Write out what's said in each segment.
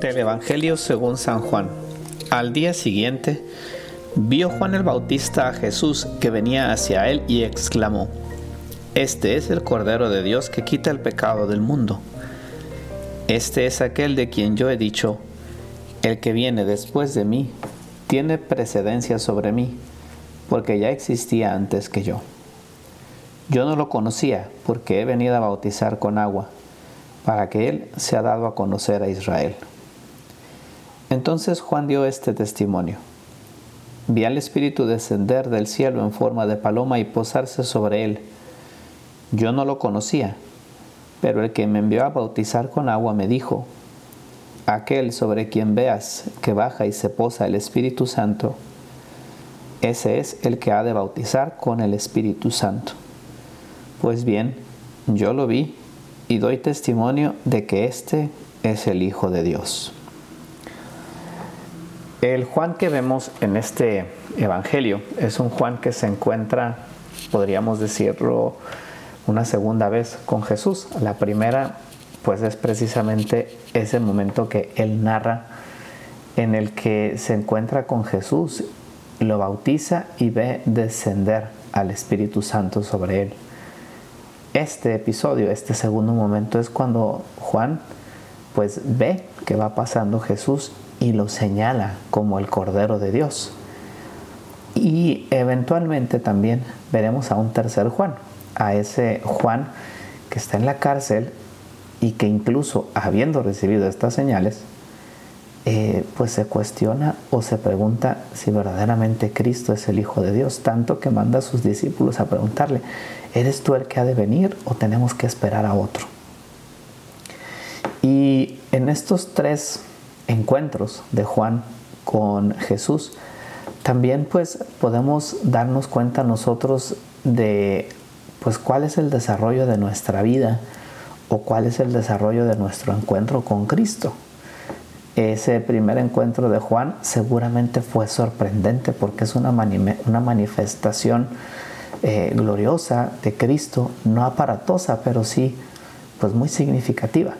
Del Evangelio según San Juan. Al día siguiente, vio Juan el Bautista a Jesús que venía hacia él y exclamó, Este es el Cordero de Dios que quita el pecado del mundo. Este es aquel de quien yo he dicho, el que viene después de mí tiene precedencia sobre mí, porque ya existía antes que yo. Yo no lo conocía porque he venido a bautizar con agua, para que Él se ha dado a conocer a Israel. Entonces Juan dio este testimonio. Vi al Espíritu descender del cielo en forma de paloma y posarse sobre él. Yo no lo conocía, pero el que me envió a bautizar con agua me dijo, aquel sobre quien veas que baja y se posa el Espíritu Santo, ese es el que ha de bautizar con el Espíritu Santo. Pues bien, yo lo vi y doy testimonio de que este es el Hijo de Dios. El Juan que vemos en este Evangelio es un Juan que se encuentra, podríamos decirlo, una segunda vez con Jesús. La primera, pues es precisamente ese momento que él narra en el que se encuentra con Jesús, lo bautiza y ve descender al Espíritu Santo sobre él. Este episodio, este segundo momento es cuando Juan pues ve que va pasando Jesús y lo señala como el Cordero de Dios. Y eventualmente también veremos a un tercer Juan, a ese Juan que está en la cárcel y que incluso habiendo recibido estas señales, eh, pues se cuestiona o se pregunta si verdaderamente Cristo es el Hijo de Dios, tanto que manda a sus discípulos a preguntarle, ¿eres tú el que ha de venir o tenemos que esperar a otro? Y en estos tres encuentros de Juan con Jesús, también pues podemos darnos cuenta nosotros de pues cuál es el desarrollo de nuestra vida o cuál es el desarrollo de nuestro encuentro con Cristo. Ese primer encuentro de Juan seguramente fue sorprendente porque es una, una manifestación eh, gloriosa de Cristo, no aparatosa, pero sí pues muy significativa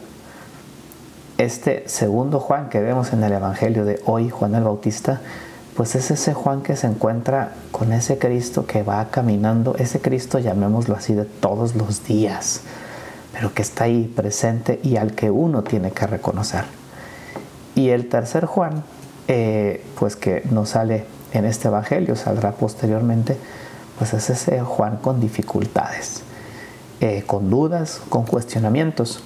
este segundo Juan que vemos en el Evangelio de hoy, Juan el Bautista, pues es ese Juan que se encuentra con ese Cristo que va caminando, ese Cristo llamémoslo así de todos los días, pero que está ahí presente y al que uno tiene que reconocer. Y el tercer Juan, eh, pues que no sale en este Evangelio, saldrá posteriormente, pues es ese Juan con dificultades, eh, con dudas, con cuestionamientos.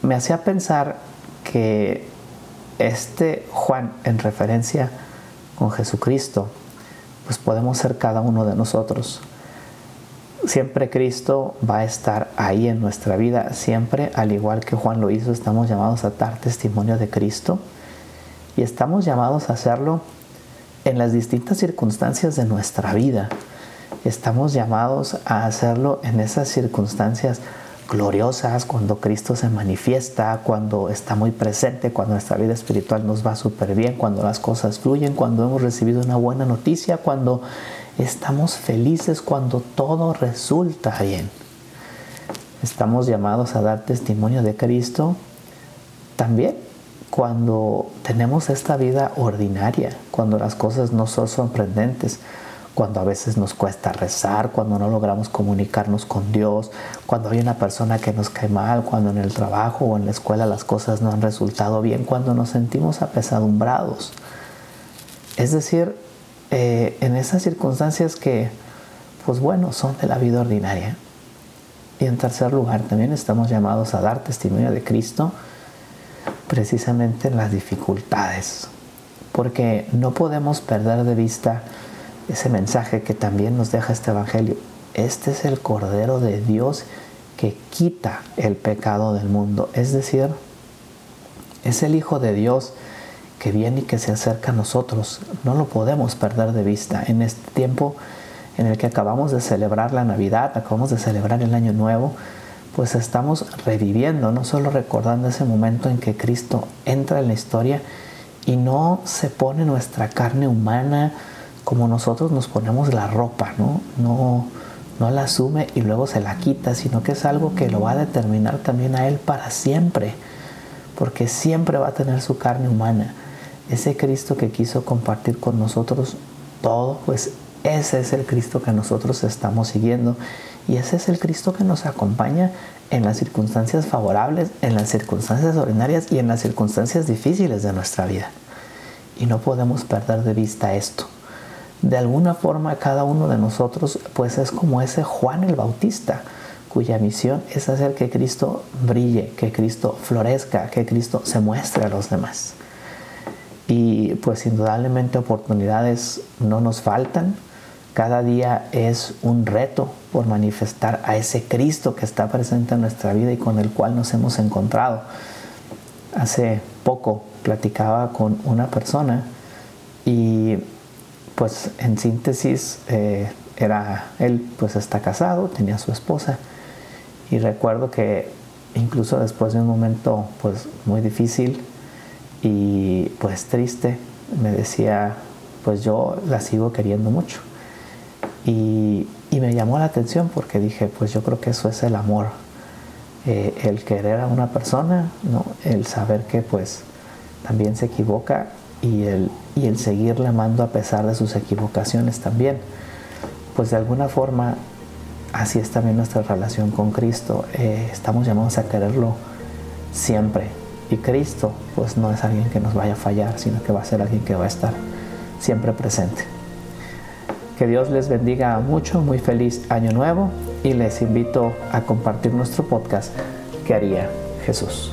Me hacía pensar que este Juan en referencia con Jesucristo, pues podemos ser cada uno de nosotros. Siempre Cristo va a estar ahí en nuestra vida, siempre, al igual que Juan lo hizo, estamos llamados a dar testimonio de Cristo y estamos llamados a hacerlo en las distintas circunstancias de nuestra vida. Estamos llamados a hacerlo en esas circunstancias gloriosas, cuando Cristo se manifiesta, cuando está muy presente, cuando nuestra vida espiritual nos va súper bien, cuando las cosas fluyen, cuando hemos recibido una buena noticia, cuando estamos felices, cuando todo resulta bien. Estamos llamados a dar testimonio de Cristo también cuando tenemos esta vida ordinaria, cuando las cosas no son sorprendentes, cuando a veces nos cuesta rezar, cuando no logramos comunicarnos con Dios, cuando hay una persona que nos cae mal, cuando en el trabajo o en la escuela las cosas no han resultado bien, cuando nos sentimos apesadumbrados. Es decir, eh, en esas circunstancias que, pues bueno, son de la vida ordinaria. Y en tercer lugar, también estamos llamados a dar testimonio de Cristo precisamente en las dificultades, porque no podemos perder de vista ese mensaje que también nos deja este Evangelio. Este es el Cordero de Dios que quita el pecado del mundo. Es decir, es el Hijo de Dios que viene y que se acerca a nosotros. No lo podemos perder de vista. En este tiempo en el que acabamos de celebrar la Navidad, acabamos de celebrar el Año Nuevo, pues estamos reviviendo, no solo recordando ese momento en que Cristo entra en la historia y no se pone nuestra carne humana, como nosotros nos ponemos la ropa, ¿no? No, no la asume y luego se la quita, sino que es algo que lo va a determinar también a Él para siempre, porque siempre va a tener su carne humana. Ese Cristo que quiso compartir con nosotros todo, pues ese es el Cristo que nosotros estamos siguiendo y ese es el Cristo que nos acompaña en las circunstancias favorables, en las circunstancias ordinarias y en las circunstancias difíciles de nuestra vida. Y no podemos perder de vista esto. De alguna forma cada uno de nosotros pues es como ese Juan el Bautista, cuya misión es hacer que Cristo brille, que Cristo florezca, que Cristo se muestre a los demás. Y pues indudablemente oportunidades no nos faltan. Cada día es un reto por manifestar a ese Cristo que está presente en nuestra vida y con el cual nos hemos encontrado. Hace poco platicaba con una persona y pues en síntesis eh, era él pues está casado, tenía su esposa y recuerdo que incluso después de un momento pues muy difícil y pues triste me decía pues yo la sigo queriendo mucho y, me llamó la atención porque dije pues yo creo que eso es el amor eh, el querer a una persona ¿no? el saber que pues también se equivoca y el, y el seguirle amando a pesar de sus equivocaciones también. Pues de alguna forma así es también nuestra relación con Cristo. Eh, estamos llamados a quererlo siempre. Y Cristo pues no es alguien que nos vaya a fallar, sino que va a ser alguien que va a estar siempre presente. Que Dios les bendiga mucho, muy feliz año nuevo y les invito a compartir nuestro podcast que haría Jesús.